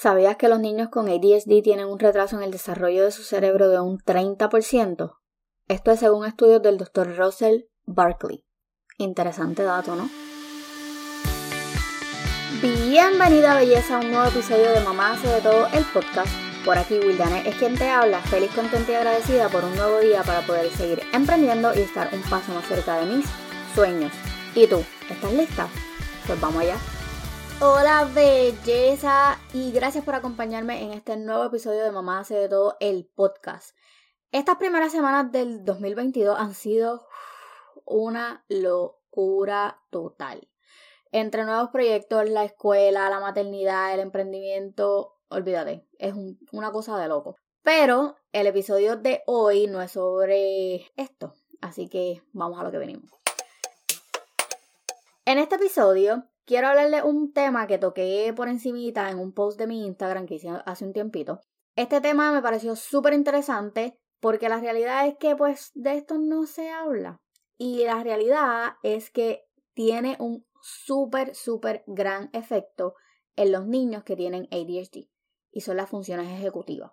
¿Sabías que los niños con ADHD tienen un retraso en el desarrollo de su cerebro de un 30%? Esto es según estudios del Dr. Russell Barkley. Interesante dato, ¿no? Bienvenida belleza a un nuevo episodio de Mamá hace de todo el podcast. Por aquí Wildane es quien te habla, feliz, contenta y agradecida por un nuevo día para poder seguir emprendiendo y estar un paso más cerca de mis sueños. ¿Y tú? ¿Estás lista? Pues vamos allá. Hola belleza y gracias por acompañarme en este nuevo episodio de Mamá hace de todo el podcast. Estas primeras semanas del 2022 han sido una locura total. Entre nuevos proyectos, la escuela, la maternidad, el emprendimiento, olvídate, es una cosa de loco. Pero el episodio de hoy no es sobre esto, así que vamos a lo que venimos. En este episodio quiero hablarle un tema que toqué por encimita en un post de mi Instagram que hice hace un tiempito. Este tema me pareció súper interesante porque la realidad es que pues de esto no se habla. Y la realidad es que tiene un súper, súper gran efecto en los niños que tienen ADHD y son las funciones ejecutivas.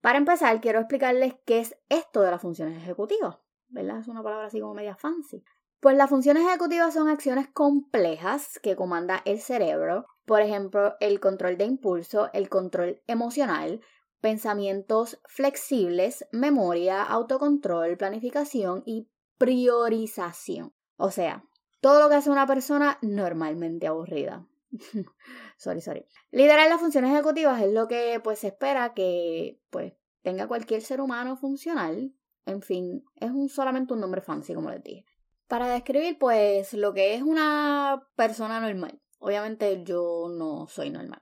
Para empezar, quiero explicarles qué es esto de las funciones ejecutivas. ¿Verdad? Es una palabra así como media fancy. Pues las funciones ejecutivas son acciones complejas que comanda el cerebro, por ejemplo, el control de impulso, el control emocional, pensamientos flexibles, memoria, autocontrol, planificación y priorización. O sea, todo lo que hace una persona normalmente aburrida. sorry, sorry. Liderar las funciones ejecutivas es lo que pues se espera que pues tenga cualquier ser humano funcional. En fin, es un, solamente un nombre fancy, como les dije para describir pues lo que es una persona normal. Obviamente yo no soy normal.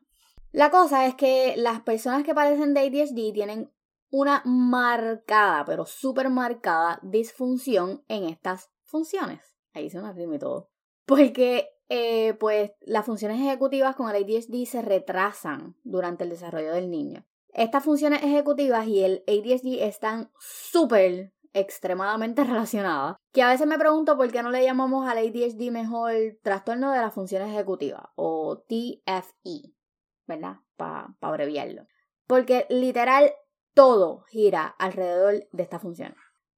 La cosa es que las personas que padecen de ADHD tienen una marcada, pero súper marcada disfunción en estas funciones. Ahí se me rima y todo. Porque eh, pues las funciones ejecutivas con el ADHD se retrasan durante el desarrollo del niño. Estas funciones ejecutivas y el ADHD están súper extremadamente relacionada que a veces me pregunto por qué no le llamamos al ADHD mejor trastorno de la función ejecutiva o TFE, ¿verdad? Para abreviarlo. Porque literal todo gira alrededor de esta función.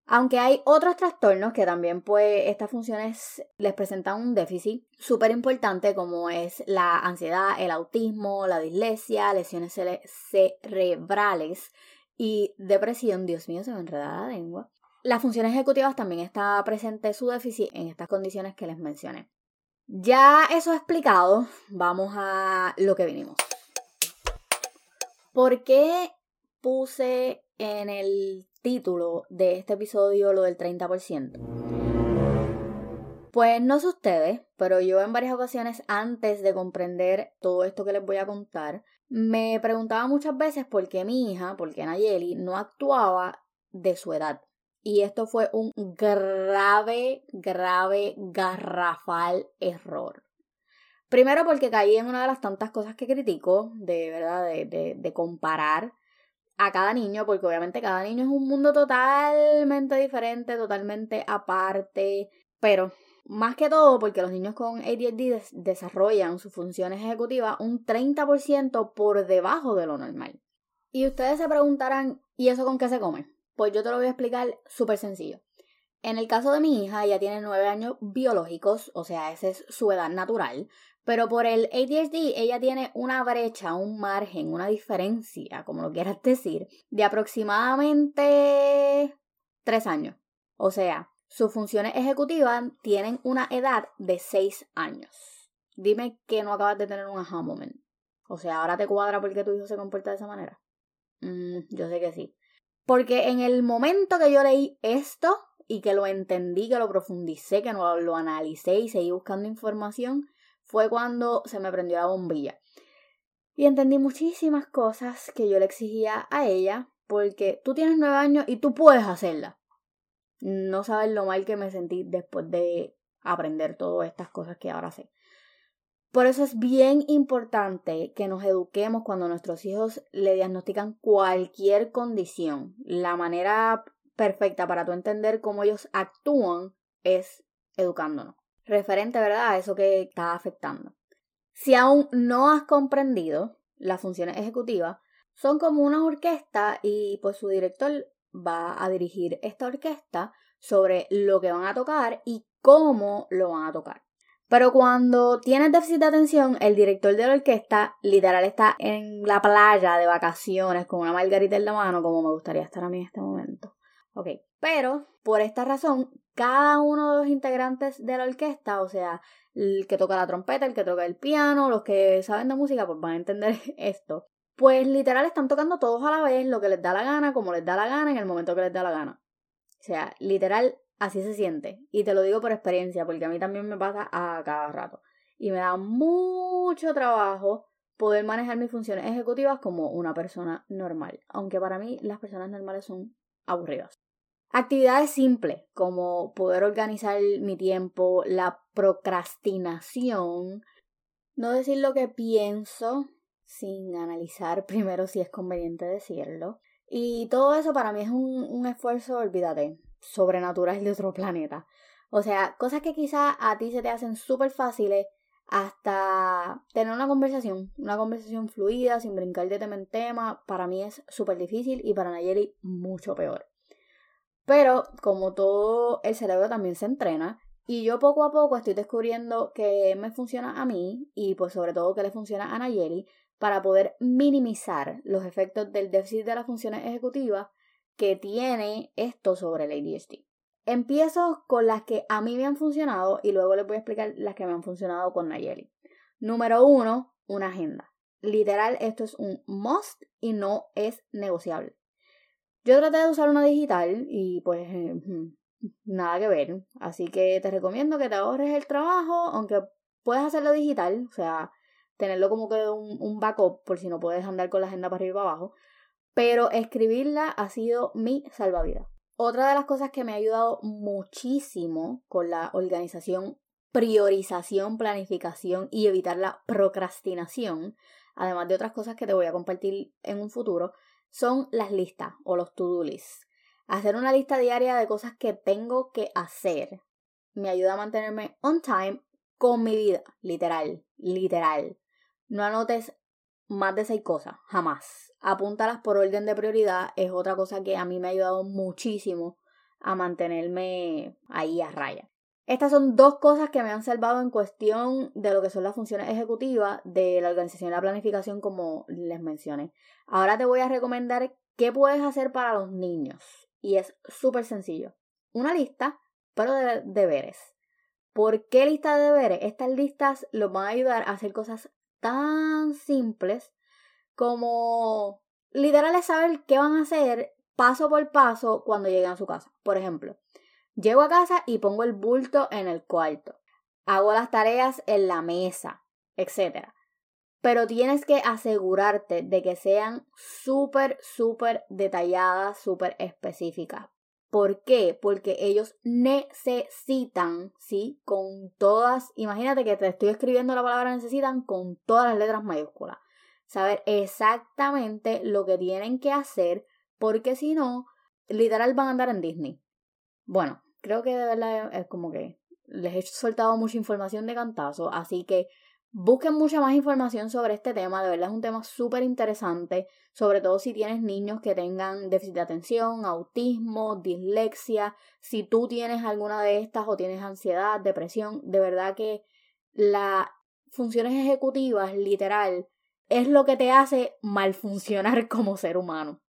Aunque hay otros trastornos que también pues estas funciones les presentan un déficit súper importante como es la ansiedad, el autismo, la dislexia, lesiones cerebrales y depresión. Dios mío, se me enreda la lengua. Las funciones ejecutivas también está presente su déficit en estas condiciones que les mencioné. Ya eso explicado, vamos a lo que vinimos. ¿Por qué puse en el título de este episodio lo del 30%? Pues no sé ustedes, pero yo en varias ocasiones antes de comprender todo esto que les voy a contar, me preguntaba muchas veces por qué mi hija, por qué Nayeli, no actuaba de su edad. Y esto fue un grave, grave, garrafal error. Primero porque caí en una de las tantas cosas que critico, de verdad, de, de, comparar a cada niño, porque obviamente cada niño es un mundo totalmente diferente, totalmente aparte, pero más que todo porque los niños con ADHD desarrollan sus funciones ejecutivas un 30% por debajo de lo normal. Y ustedes se preguntarán, ¿y eso con qué se come? Pues yo te lo voy a explicar súper sencillo. En el caso de mi hija, ella tiene nueve años biológicos, o sea, esa es su edad natural, pero por el ADHD ella tiene una brecha, un margen, una diferencia, como lo quieras decir, de aproximadamente tres años. O sea, sus funciones ejecutivas tienen una edad de seis años. Dime que no acabas de tener un aha moment. O sea, ahora te cuadra porque tu hijo se comporta de esa manera. Mm, yo sé que sí. Porque en el momento que yo leí esto y que lo entendí, que lo profundicé, que lo, lo analicé y seguí buscando información, fue cuando se me prendió la bombilla. Y entendí muchísimas cosas que yo le exigía a ella, porque tú tienes nueve años y tú puedes hacerla. No sabes lo mal que me sentí después de aprender todas estas cosas que ahora sé. Por eso es bien importante que nos eduquemos cuando nuestros hijos le diagnostican cualquier condición. La manera perfecta para tú entender cómo ellos actúan es educándonos. Referente, ¿verdad?, a eso que está afectando. Si aún no has comprendido las funciones ejecutivas, son como una orquesta y pues su director va a dirigir esta orquesta sobre lo que van a tocar y cómo lo van a tocar. Pero cuando tienes déficit de atención, el director de la orquesta literal está en la playa de vacaciones con una margarita en la mano, como me gustaría estar a mí en este momento. Ok, pero por esta razón, cada uno de los integrantes de la orquesta, o sea, el que toca la trompeta, el que toca el piano, los que saben de música, pues van a entender esto. Pues literal están tocando todos a la vez lo que les da la gana, como les da la gana, en el momento que les da la gana. O sea, literal Así se siente. Y te lo digo por experiencia, porque a mí también me pasa a cada rato. Y me da mucho trabajo poder manejar mis funciones ejecutivas como una persona normal. Aunque para mí las personas normales son aburridas. Actividades simples, como poder organizar mi tiempo, la procrastinación, no decir lo que pienso sin analizar primero si es conveniente decirlo. Y todo eso para mí es un, un esfuerzo, olvídate, sobrenatural de otro planeta. O sea, cosas que quizás a ti se te hacen súper fáciles hasta tener una conversación, una conversación fluida, sin brincar de tema en tema, para mí es súper difícil y para Nayeli mucho peor. Pero como todo el cerebro también se entrena y yo poco a poco estoy descubriendo que me funciona a mí y pues sobre todo que le funciona a Nayeli para poder minimizar los efectos del déficit de las funciones ejecutivas que tiene esto sobre el ADHD. Empiezo con las que a mí me han funcionado y luego les voy a explicar las que me han funcionado con Nayeli. Número uno, una agenda. Literal, esto es un must y no es negociable. Yo traté de usar una digital y pues eh, nada que ver. Así que te recomiendo que te ahorres el trabajo, aunque puedes hacerlo digital, o sea, tenerlo como que un, un backup por si no puedes andar con la agenda para arriba y para abajo pero escribirla ha sido mi salvavidas. Otra de las cosas que me ha ayudado muchísimo con la organización, priorización, planificación y evitar la procrastinación, además de otras cosas que te voy a compartir en un futuro, son las listas o los to-do lists. Hacer una lista diaria de cosas que tengo que hacer me ayuda a mantenerme on time con mi vida, literal, literal. No anotes más de seis cosas, jamás. Apúntalas por orden de prioridad es otra cosa que a mí me ha ayudado muchísimo a mantenerme ahí a raya. Estas son dos cosas que me han salvado en cuestión de lo que son las funciones ejecutivas de la organización y la planificación, como les mencioné. Ahora te voy a recomendar qué puedes hacer para los niños. Y es súper sencillo. Una lista, pero de deberes. ¿Por qué lista de deberes? Estas listas los van a ayudar a hacer cosas tan simples como literal es saber qué van a hacer paso por paso cuando lleguen a su casa. Por ejemplo, llego a casa y pongo el bulto en el cuarto. Hago las tareas en la mesa, etc. Pero tienes que asegurarte de que sean súper, súper detalladas, súper específicas. ¿Por qué? Porque ellos necesitan, ¿sí? Con todas, imagínate que te estoy escribiendo la palabra necesitan con todas las letras mayúsculas. Saber exactamente lo que tienen que hacer, porque si no, literal van a andar en Disney. Bueno, creo que de verdad es como que les he soltado mucha información de cantazo, así que Busquen mucha más información sobre este tema, de verdad es un tema súper interesante, sobre todo si tienes niños que tengan déficit de atención, autismo, dislexia, si tú tienes alguna de estas o tienes ansiedad, depresión, de verdad que las funciones ejecutivas, literal, es lo que te hace mal funcionar como ser humano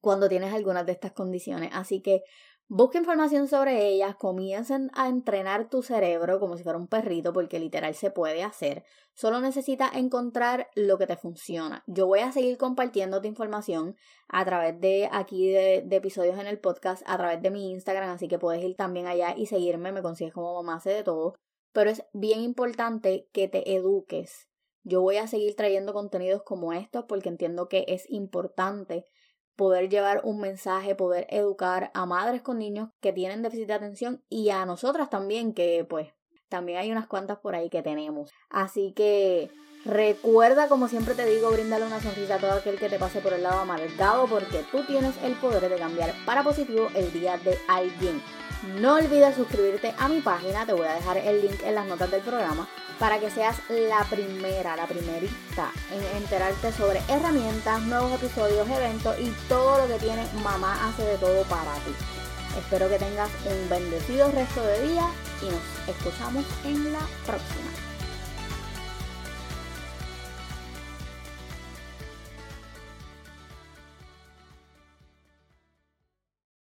cuando tienes algunas de estas condiciones. Así que Busca información sobre ellas, comiencen a entrenar tu cerebro como si fuera un perrito, porque literal se puede hacer. Solo necesitas encontrar lo que te funciona. Yo voy a seguir compartiendo tu información a través de aquí de, de, episodios en el podcast, a través de mi Instagram, así que puedes ir también allá y seguirme, me consigues como mamá hace de todo. Pero es bien importante que te eduques. Yo voy a seguir trayendo contenidos como estos porque entiendo que es importante poder llevar un mensaje, poder educar a madres con niños que tienen déficit de atención y a nosotras también, que pues también hay unas cuantas por ahí que tenemos. Así que recuerda, como siempre te digo, bríndale una sonrisa a todo aquel que te pase por el lado amargado porque tú tienes el poder de cambiar para positivo el día de alguien. No olvides suscribirte a mi página, te voy a dejar el link en las notas del programa para que seas la primera, la primerita en enterarte sobre herramientas, nuevos episodios, eventos y todo lo que tiene Mamá hace de todo para ti. Espero que tengas un bendecido resto de día y nos escuchamos en la próxima.